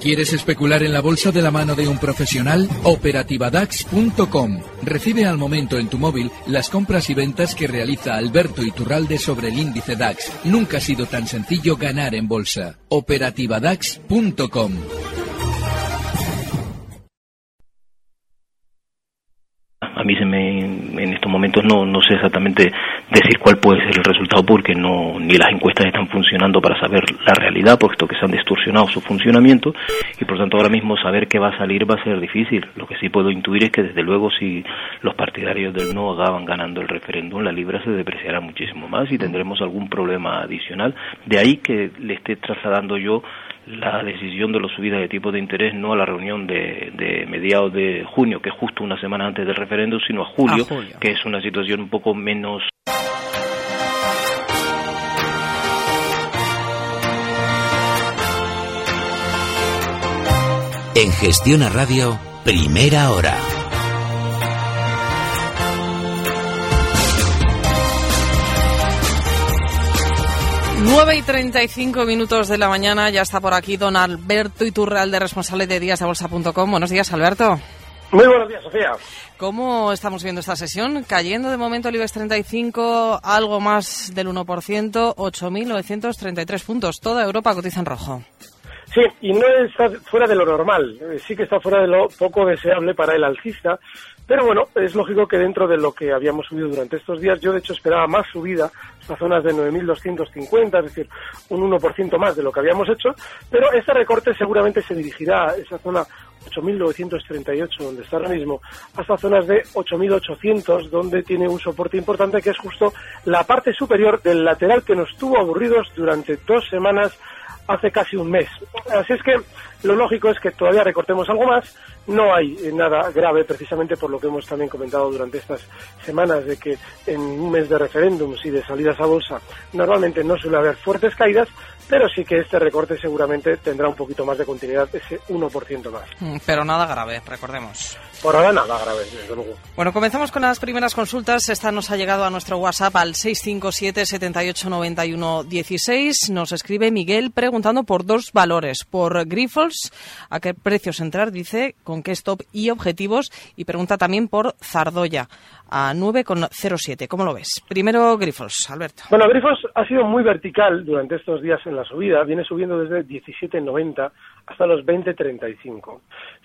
¿Quieres especular en la bolsa de la mano de un profesional? Operativadax.com. Recibe al momento en tu móvil las compras y ventas que realiza Alberto Iturralde sobre el índice DAX. Nunca ha sido tan sencillo ganar en bolsa. Operativadax.com. A mí se me, en estos momentos no, no sé exactamente decir cuál puede ser el resultado porque no ni las encuestas están funcionando para saber la realidad, puesto que se han distorsionado su funcionamiento y por tanto ahora mismo saber qué va a salir va a ser difícil. Lo que sí puedo intuir es que desde luego si los partidarios del no acaban ganando el referéndum, la libra se depreciará muchísimo más y tendremos algún problema adicional. De ahí que le esté trasladando yo la decisión de la subida de tipos de interés no a la reunión de, de, mediados de junio, que es justo una semana antes del referéndum, sino a julio, a julio, que es una situación un poco menos. En Gestión a Radio, primera hora. Nueve y treinta y cinco minutos de la mañana, ya está por aquí don Alberto Iturralde, responsable de díasdebolsa.com. Buenos días, Alberto. Muy buenos días, Sofía. ¿Cómo estamos viendo esta sesión? Cayendo de momento el IBEX 35, algo más del 1%, 8.933 puntos. Toda Europa cotiza en rojo. Sí, y no está fuera de lo normal. Sí que está fuera de lo poco deseable para el alcista. Pero bueno, es lógico que dentro de lo que habíamos subido durante estos días, yo de hecho esperaba más subida a zonas de 9.250, es decir, un 1% más de lo que habíamos hecho, pero ese recorte seguramente se dirigirá a esa zona 8.938, donde está ahora mismo, hasta zonas de 8.800, donde tiene un soporte importante que es justo la parte superior del lateral que nos tuvo aburridos durante dos semanas hace casi un mes. Así es que lo lógico es que todavía recortemos algo más. No hay nada grave, precisamente por lo que hemos también comentado durante estas semanas, de que en un mes de referéndums y de salidas a bolsa normalmente no suele haber fuertes caídas, pero sí que este recorte seguramente tendrá un poquito más de continuidad, ese 1% más. Pero nada grave, recordemos. Por ahora nada grave, desde luego. Bueno, comenzamos con las primeras consultas. Esta nos ha llegado a nuestro WhatsApp al 657 78 91 16. Nos escribe Miguel preguntando por dos valores, por Grifols, a qué precios entrar, dice, con qué stop y objetivos, y pregunta también por Zardoya a 9,07. ¿Cómo lo ves? Primero Grifols, Alberto. Bueno, Grifols ha sido muy vertical durante estos días en la subida. Viene subiendo desde 17,90 hasta los 20,35.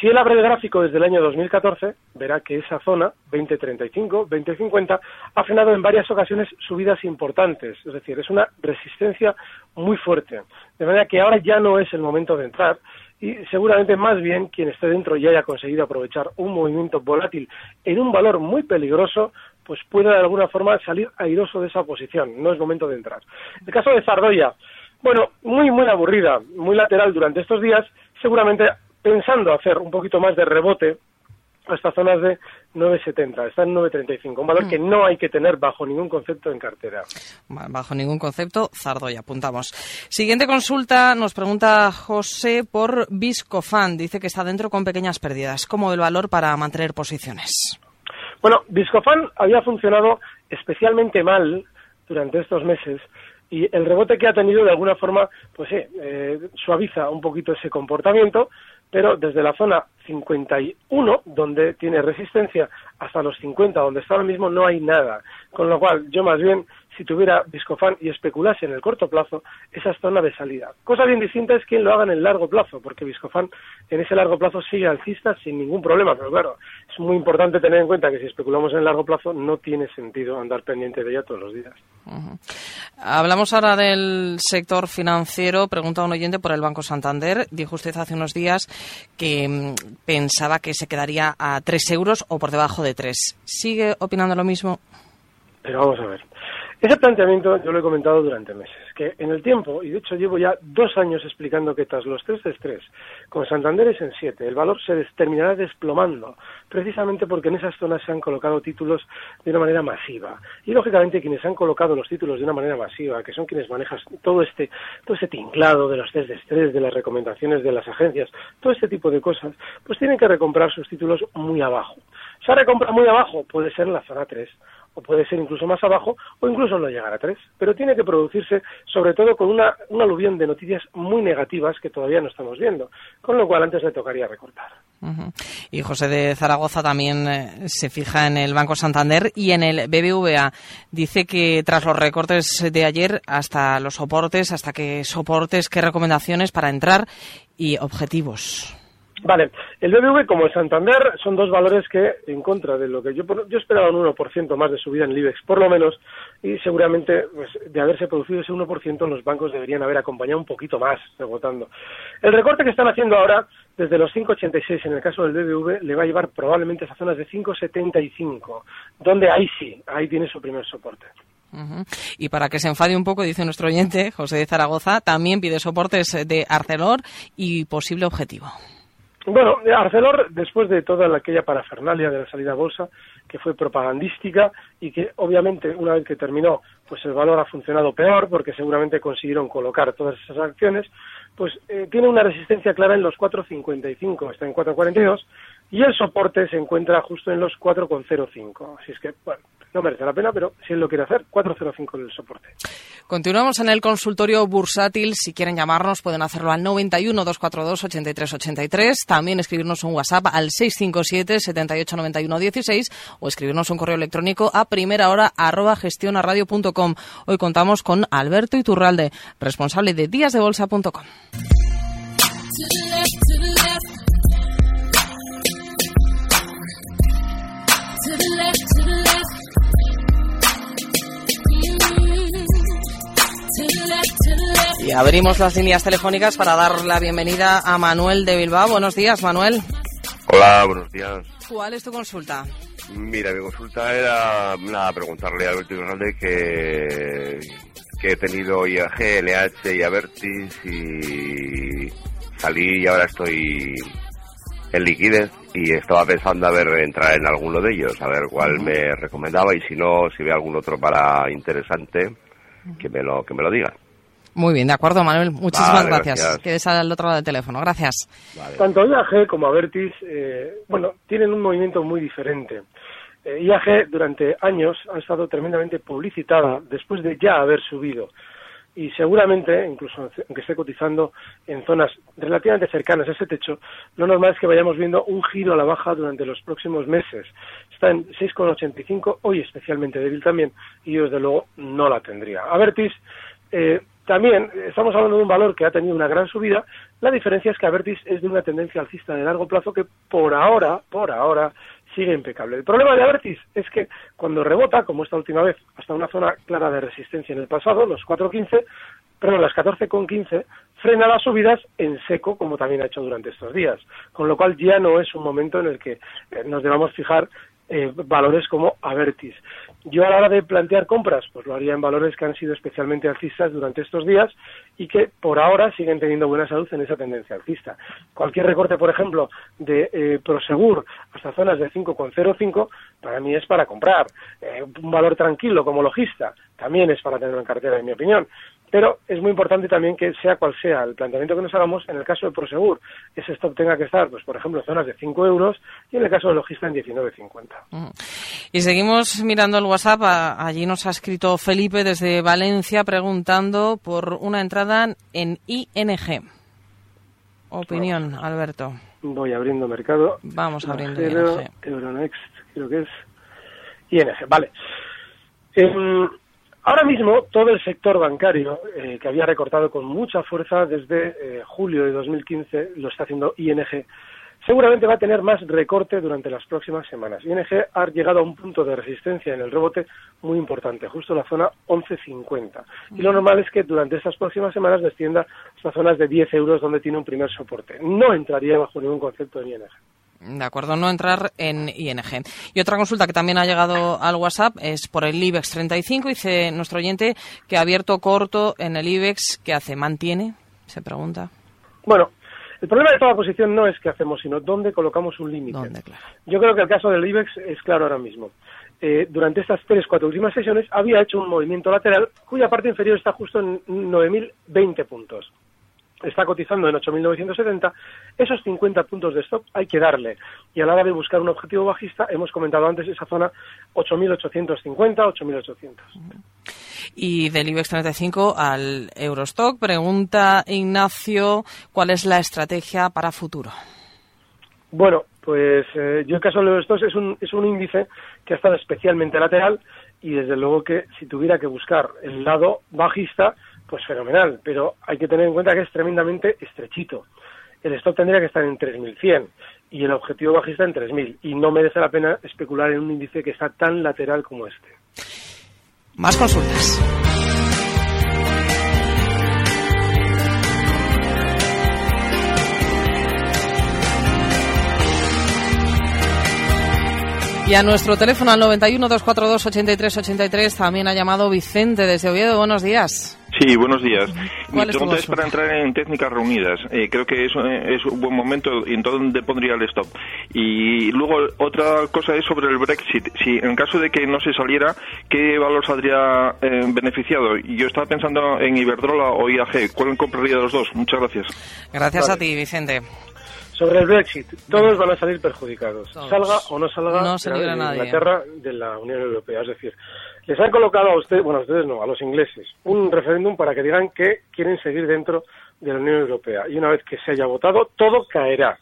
Si él abre el gráfico desde el año 2014, verá que esa zona, 20,35, 20,50, ha frenado en varias ocasiones subidas importantes. Es decir, es una resistencia muy fuerte. De manera que ahora ya no es el momento de entrar y seguramente más bien quien esté dentro y haya conseguido aprovechar un movimiento volátil en un valor muy peligroso, pues pueda de alguna forma salir airoso de esa posición. No es momento de entrar. El caso de Zardoya, bueno, muy, muy aburrida, muy lateral durante estos días, seguramente pensando hacer un poquito más de rebote hasta zonas de 9,70, está en 9,35, un valor mm. que no hay que tener bajo ningún concepto en cartera. Bajo ningún concepto, Zardoya, apuntamos. Siguiente consulta, nos pregunta José por Viscofan, dice que está dentro con pequeñas pérdidas. ¿Cómo el valor para mantener posiciones? Bueno, Viscofan había funcionado especialmente mal durante estos meses y el rebote que ha tenido de alguna forma, pues eh, suaviza un poquito ese comportamiento, pero desde la zona 51, donde tiene resistencia, hasta los 50, donde está ahora mismo, no hay nada. Con lo cual, yo más bien, si tuviera Viscofan y especulase en el corto plazo, esa es zona de salida. Cosa bien distinta es quien lo haga en el largo plazo, porque Viscofan en ese largo plazo sigue alcista sin ningún problema, pero claro, es muy importante tener en cuenta que si especulamos en el largo plazo no tiene sentido andar pendiente de ella todos los días. Uh -huh. Hablamos ahora del sector financiero. Pregunta un oyente por el Banco Santander. Dijo usted hace unos días que mmm, pensaba que se quedaría a 3 euros o por debajo de 3. ¿Sigue opinando lo mismo? Pero vamos a ver. Ese planteamiento yo lo he comentado durante meses, que en el tiempo, y de hecho llevo ya dos años explicando que tras los tres de estrés, con Santander es en 7, el valor se terminará desplomando, precisamente porque en esas zonas se han colocado títulos de una manera masiva. Y lógicamente quienes han colocado los títulos de una manera masiva, que son quienes manejan todo este, todo este tinglado de los test de estrés, de las recomendaciones de las agencias, todo este tipo de cosas, pues tienen que recomprar sus títulos muy abajo. Esa recompra muy abajo puede ser en la zona 3 o puede ser incluso más abajo, o incluso no llegar a tres. Pero tiene que producirse, sobre todo, con una, un aluvión de noticias muy negativas que todavía no estamos viendo, con lo cual antes le tocaría recortar. Y José de Zaragoza también eh, se fija en el Banco Santander y en el BBVA. Dice que tras los recortes de ayer, hasta los soportes, hasta que soportes, qué recomendaciones para entrar y objetivos. Vale, el BBV como el Santander son dos valores que, en contra de lo que yo, yo esperaba un 1% más de subida en el IBEX, por lo menos, y seguramente pues, de haberse producido ese 1%, los bancos deberían haber acompañado un poquito más rebotando. El recorte que están haciendo ahora, desde los 5,86 en el caso del BBV, le va a llevar probablemente a esas zonas de 5,75, donde ahí sí, ahí tiene su primer soporte. Y para que se enfade un poco, dice nuestro oyente, José de Zaragoza, también pide soportes de Arcelor y posible objetivo. Bueno, Arcelor, después de toda aquella parafernalia de la salida bolsa, que fue propagandística y que obviamente una vez que terminó, pues el valor ha funcionado peor porque seguramente consiguieron colocar todas esas acciones, pues eh, tiene una resistencia clara en los 4.55, está en 4.42 y el soporte se encuentra justo en los 4.05. Así es que, bueno, no merece la pena, pero si él lo quiere hacer, 405 en el soporte. Continuamos en el consultorio bursátil. Si quieren llamarnos, pueden hacerlo al 91 242 83 83. También escribirnos un WhatsApp al 657 78 91 16 o escribirnos un correo electrónico a primera hora arroba gestionaradio.com. Hoy contamos con Alberto Iturralde, responsable de díasdebolsa.com. Y abrimos las líneas telefónicas para dar la bienvenida a Manuel de Bilbao. Buenos días, Manuel. Hola, buenos días. ¿Cuál es tu consulta? Mira, mi consulta era nada, preguntarle a Alberto Hernández que, que he tenido IAG, LH y Avertis y salí y ahora estoy en liquidez y estaba pensando a ver entrar en alguno de ellos, a ver cuál me recomendaba y si no, si ve algún otro para interesante, que me lo, que me lo diga. Muy bien, de acuerdo, Manuel. Muchísimas gracias. Quedes al otro lado del teléfono. Gracias. Tanto IAG como Avertis, eh, bueno, tienen un movimiento muy diferente. Eh, IAG durante años ha estado tremendamente publicitada después de ya haber subido y seguramente, incluso aunque esté cotizando en zonas relativamente cercanas a ese techo, lo normal es que vayamos viendo un giro a la baja durante los próximos meses. Está en 6,85, hoy especialmente débil también, y yo desde luego no la tendría. Avertis eh, también estamos hablando de un valor que ha tenido una gran subida. La diferencia es que Avertis es de una tendencia alcista de largo plazo que por ahora, por ahora, sigue impecable. El problema de Avertis es que cuando rebota, como esta última vez, hasta una zona clara de resistencia en el pasado, los 4.15, perdón, las 14.15, frena las subidas en seco, como también ha hecho durante estos días. Con lo cual ya no es un momento en el que eh, nos debamos fijar eh, valores como Avertis. Yo a la hora de plantear compras, pues lo haría en valores que han sido especialmente alcistas durante estos días y que por ahora siguen teniendo buena salud en esa tendencia alcista. Cualquier recorte, por ejemplo, de eh, Prosegur hasta zonas de 5,05, para mí es para comprar. Eh, un valor tranquilo como logista también es para tenerlo en cartera, en mi opinión. Pero es muy importante también que sea cual sea el planteamiento que nos hagamos, en el caso de Prosegur, ese stop tenga que estar, pues por ejemplo, en zonas de 5 euros y en el caso de logista en 19,50. Y seguimos mirando el WhatsApp. Allí nos ha escrito Felipe desde Valencia preguntando por una entrada en ING. Opinión, Alberto. Voy abriendo mercado. Vamos abriendo ING. Euronext, creo que es ING. Vale. Em, ahora mismo todo el sector bancario, eh, que había recortado con mucha fuerza desde eh, julio de 2015, lo está haciendo ING seguramente va a tener más recorte durante las próximas semanas. ING ha llegado a un punto de resistencia en el rebote muy importante, justo en la zona 11.50. Y lo normal es que durante estas próximas semanas descienda hasta zonas de 10 euros donde tiene un primer soporte. No entraría bajo ningún concepto en ING. De acuerdo, no entrar en ING. Y otra consulta que también ha llegado al WhatsApp es por el IBEX 35. Dice nuestro oyente que ha abierto corto en el IBEX. ¿Qué hace? ¿Mantiene? Se pregunta. Bueno, el problema de toda posición no es qué hacemos, sino dónde colocamos un límite. ¿Dónde, claro? Yo creo que el caso del IBEX es claro ahora mismo. Eh, durante estas tres, cuatro últimas sesiones había hecho un movimiento lateral cuya parte inferior está justo en 9.020 puntos. Está cotizando en 8.970. Esos 50 puntos de stop hay que darle. Y a la hora de buscar un objetivo bajista, hemos comentado antes esa zona 8.850, 8.800. Y del IBEX 35 al Eurostock, pregunta Ignacio, ¿cuál es la estrategia para futuro? Bueno, pues eh, yo el caso de los Eurostock es un, es un índice que ha estado especialmente lateral y desde luego que si tuviera que buscar el lado bajista, pues fenomenal, pero hay que tener en cuenta que es tremendamente estrechito. El stop tendría que estar en 3.100 y el objetivo bajista en 3.000 y no merece la pena especular en un índice que está tan lateral como este. Más consultas. Y a nuestro teléfono al 91 242 83 83 también ha llamado Vicente desde Oviedo. Buenos días. Sí, buenos días. Mi ¿Cuál es tu pregunta es para entrar en técnicas reunidas. Eh, creo que es, eh, es un buen momento y en dónde pondría el stop. Y luego otra cosa es sobre el Brexit. Si en caso de que no se saliera, ¿qué valor saldría eh, beneficiado? Yo estaba pensando en Iberdrola o IAG. ¿Cuál compraría de los dos? Muchas gracias. Gracias Vale. a ti, Vicente. Sobre el Brexit, todos van a salir perjudicados, Todos. salga o no salga No se de nadie. Inglaterra de la Unión Europea. Es decir, les han colocado a ustedes, bueno, a ustedes no, a los ingleses, un referéndum para que digan que quieren seguir dentro de la Unión Europea. Y una vez que se haya votado, todo caerá.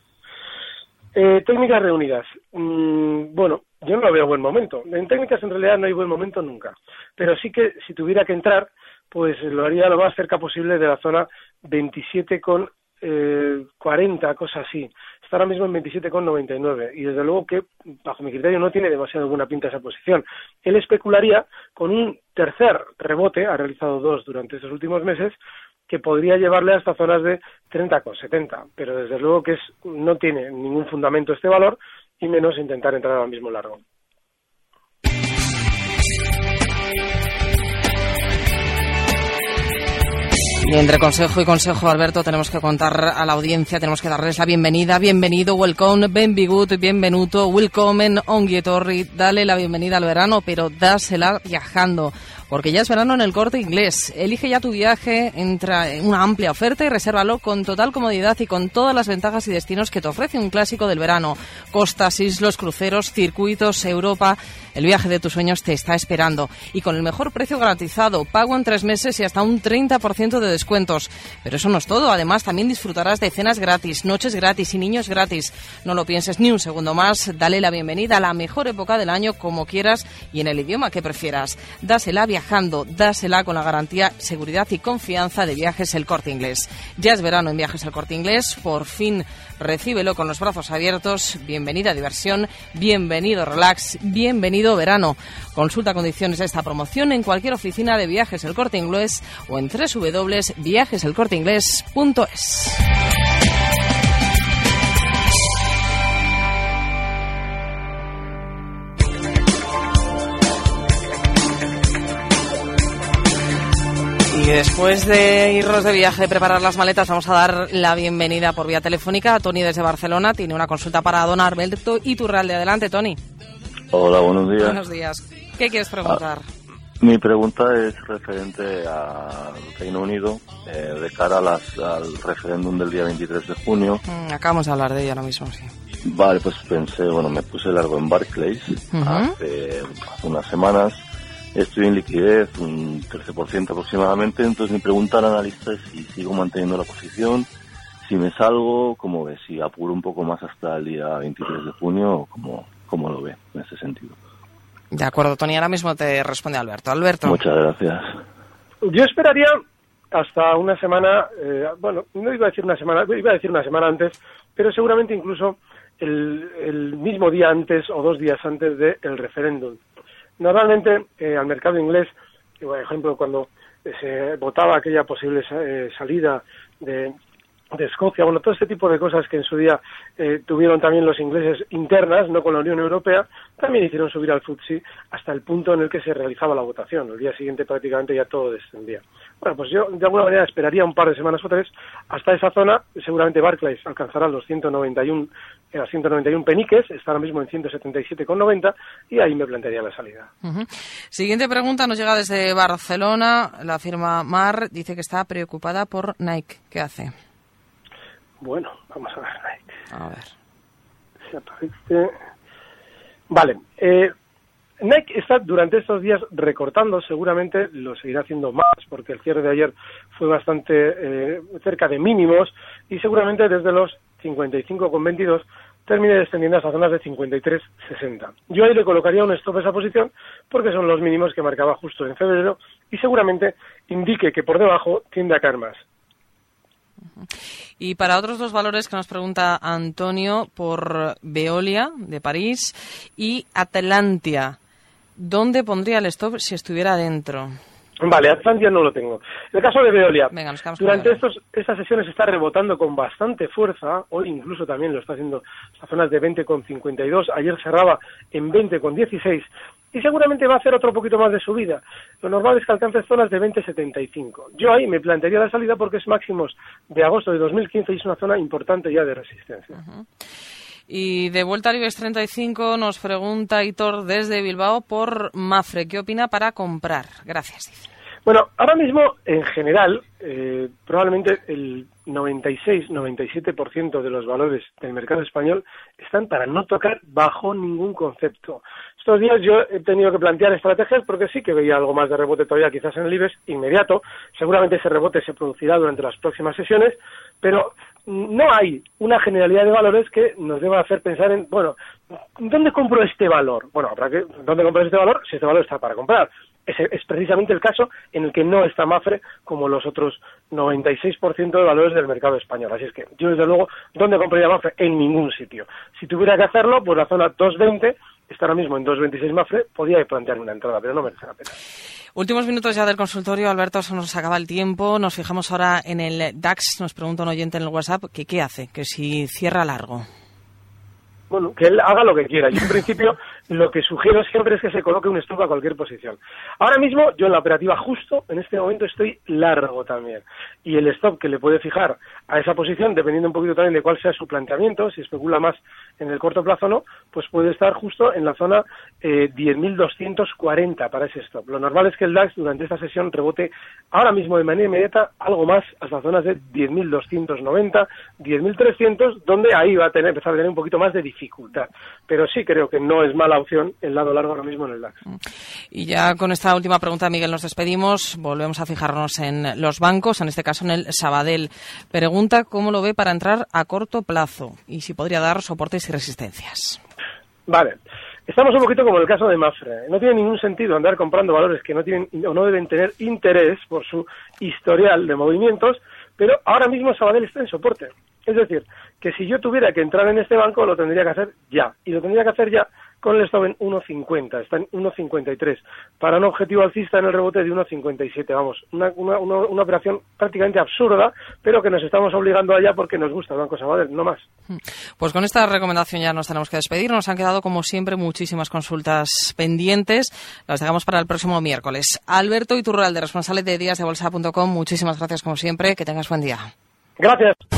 Eh, técnicas reunidas. Mm, bueno, yo no veo buen momento. En técnicas en realidad no hay buen momento nunca. Pero sí que si tuviera que entrar, pues lo haría lo más cerca posible de la zona 27 con eh, 40, cosa así. Está ahora mismo en 27,99 y desde luego que, bajo mi criterio, no tiene demasiado buena pinta esa posición. Él especularía con un tercer rebote, ha realizado dos durante estos últimos meses, que podría llevarle hasta zonas de 30,70, pero desde luego que es, no tiene ningún fundamento este valor y menos intentar entrar ahora mismo largo. Y entre consejo y consejo, Alberto, tenemos que contar a la audiencia, tenemos que darles la bienvenida. Bienvenido, welcome, benvigut, bienvenuto, welcome, onguietorri. Dale la bienvenida al verano, pero dásela viajando. Porque ya es verano en el corte inglés. Elige ya tu viaje, entra en una amplia oferta y resérvalo con total comodidad y con todas las ventajas y destinos que te ofrece un clásico del verano. Costas, islos, cruceros, circuitos, Europa. El viaje de tus sueños te está esperando. Y con el mejor precio garantizado, pago en tres meses y hasta un 30% de descuentos. Pero eso no es todo. Además, también disfrutarás de cenas gratis, noches gratis y niños gratis. No lo pienses ni un segundo más. Dale la bienvenida a la mejor época del año como quieras y en el idioma que prefieras. Dásela viajando, dásela con la garantía, seguridad y confianza de Viajes El Corte Inglés. Ya es verano en Viajes El Corte Inglés. Por fin recíbelo con los brazos abiertos. Bienvenida diversión, bienvenido relax, bienvenido verano. Consulta condiciones de esta promoción en cualquier oficina de Viajes El Corte Inglés o en www.viajeselcorteinglés.es. Y después de irnos de viaje, de preparar las maletas, vamos a dar la bienvenida por vía telefónica a Tony desde Barcelona. Tiene una consulta para don Alberto Iturralde. Adelante, Tony. Hola, buenos días. Buenos días. ¿Qué quieres preguntar? Mi pregunta es referente al Reino Unido eh, de cara a las- al referéndum del día 23 de junio. Mm, acabamos de hablar de ella ahora mismo, sí. Vale, pues pensé, bueno, me puse largo en Barclays Ujú. hace unas semanas. Estoy en liquidez, un 13% aproximadamente. Entonces mi pregunta al analista es si sigo manteniendo la posición, si me salgo, como ve, si apuro un poco más hasta el día 23 de junio, o cómo, cómo lo ve en ese sentido. De acuerdo, Tony. Ahora mismo te responde Alberto. Alberto. Muchas gracias. Yo esperaría hasta una semana, eh, bueno, no iba a decir una semana, iba a decir una semana antes, pero seguramente incluso el, el mismo día antes o dos días antes del referéndum. Normalmente eh, al mercado inglés, por ejemplo, cuando eh, se votaba aquella posible eh, salida de de Escocia, bueno, todo este tipo de cosas que en su día eh, tuvieron también los ingleses internas, no con la Unión Europea, también hicieron subir al FTSE hasta el punto en el que se realizaba la votación. El día siguiente prácticamente ya todo descendía. Bueno, pues yo de alguna manera esperaría un par de semanas o tres hasta esa zona. Seguramente Barclays alcanzará los 191, eh, 191 peniques, está ahora mismo en 177,90 y ahí me plantearía la salida. Siguiente pregunta nos llega desde Barcelona. La firma Mar dice que está preocupada por Nike. ¿Qué hace? Bueno, vamos a ver. A ver. Si aparece. Vale. Eh, Nike está durante estos días recortando, seguramente lo seguirá haciendo más, porque el cierre de ayer fue bastante eh, cerca de mínimos y seguramente desde los 55,22 termine descendiendo hasta zonas de 53,60. Yo ahí le colocaría un stop a esa posición porque son los mínimos que marcaba justo en febrero y seguramente indique que por debajo tiende a caer más. Y para otros dos valores que nos pregunta Antonio por Veolia de París y Atlantia, ¿dónde pondría el stop si estuviera dentro? Vale, Atlantia no lo tengo. En el caso de Veolia, Venga, durante estos, estas sesiones está rebotando con bastante fuerza, hoy incluso también lo está haciendo a zonas de 20,52, ayer cerraba en 20,16 y seguramente va a hacer otro poquito más de subida. Lo normal es que alcance zonas de 20,75. Yo ahí me plantearía la salida porque es máximos de agosto de 2015 y es una zona importante ya de resistencia. Y de vuelta al IBEX 35 nos pregunta Hitor desde Bilbao por Mafre. ¿Qué opina para comprar? Gracias. dice. Bueno, ahora mismo, en general, eh, probablemente el 96-97% de los valores del mercado español están para no tocar bajo ningún concepto. Estos días yo he tenido que plantear estrategias porque sí que veía algo más de rebote todavía quizás en el IBEX inmediato. Seguramente ese rebote se producirá durante las próximas sesiones, pero no hay una generalidad de valores que nos deba hacer pensar en, bueno, ¿dónde compro este valor? Bueno, habrá que, ¿dónde compro este valor? Si este valor está para comprar. Ese es precisamente el caso en el que no está Mafre como los otros 96% de valores del mercado español. Así es que yo, desde luego, ¿dónde compraría Mafre? En ningún sitio. Si tuviera que hacerlo, pues la zona 220 está ahora mismo en 226 Mafre, podría plantearme una entrada, pero no merece la pena. Últimos minutos ya del consultorio, Alberto, se nos acaba el tiempo. Nos fijamos ahora en el DAX. Nos pregunta un oyente en el WhatsApp que qué hace, que si cierra largo. Bueno, que él haga lo que quiera. Yo, en principio, lo que sugiero siempre es que se coloque un stop a cualquier posición. Ahora mismo, yo en la operativa justo, en este momento, estoy largo también. Y el stop que le puede fijar a esa posición, dependiendo un poquito también de cuál sea su planteamiento, si especula más en el corto plazo o no, pues puede estar justo en la zona eh, 10.240 para ese stop. Lo normal es que el DAX durante esta sesión rebote ahora mismo de manera inmediata algo más hasta zonas de 10.290, 10.300, donde ahí va a tener, empezar a tener un poquito más de dificultad. Pero sí creo que no es mala opción el lado largo ahora mismo en el DAX. Y ya con esta última pregunta, Miguel, nos despedimos. Volvemos a fijarnos en los bancos, en este caso en el Sabadell. Pregunta cómo lo ve para entrar a corto plazo y si podría dar soportes y resistencias. Vale. Estamos un poquito como el caso de Mafre. No tiene ningún sentido andar comprando valores que no tienen o no deben tener interés por su historial de movimientos, pero ahora mismo Sabadell está en soporte. Es decir, que si yo tuviera que entrar en este banco lo tendría que hacer ya. Y lo tendría que hacer ya con el stop en 1.50, está en 1.53, para un objetivo alcista en el rebote de 1.57. Vamos, una, una, una, una operación prácticamente absurda, pero que nos estamos obligando allá porque nos gusta el Banco Sabadell, no más. Pues con esta recomendación ya nos tenemos que despedir. Nos han quedado, como siempre, muchísimas consultas pendientes. Las dejamos para el próximo miércoles. Alberto Iturralde, responsable de díasdebolsa.com, muchísimas gracias, como siempre. Que tengas buen día. Gracias.